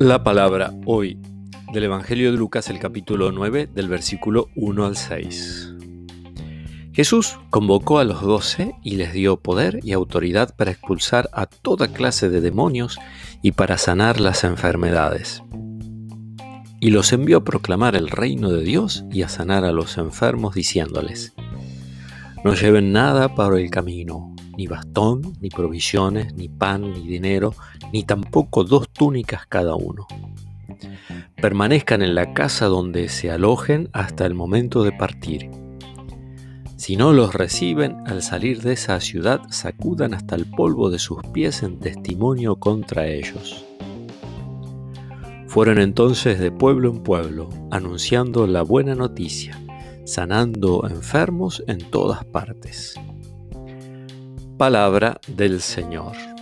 La palabra hoy del Evangelio de Lucas, el capítulo 9, del versículo 1 al 6. Jesús convocó a los doce y les dio poder y autoridad para expulsar a toda clase de demonios y para sanar las enfermedades. Y los envió a proclamar el reino de Dios y a sanar a los enfermos diciéndoles, no lleven nada para el camino, ni bastón, ni provisiones, ni pan, ni dinero, ni tampoco dos túnicas cada uno. Permanezcan en la casa donde se alojen hasta el momento de partir. Si no los reciben, al salir de esa ciudad, sacudan hasta el polvo de sus pies en testimonio contra ellos. Fueron entonces de pueblo en pueblo, anunciando la buena noticia, sanando enfermos en todas partes palabra del Señor.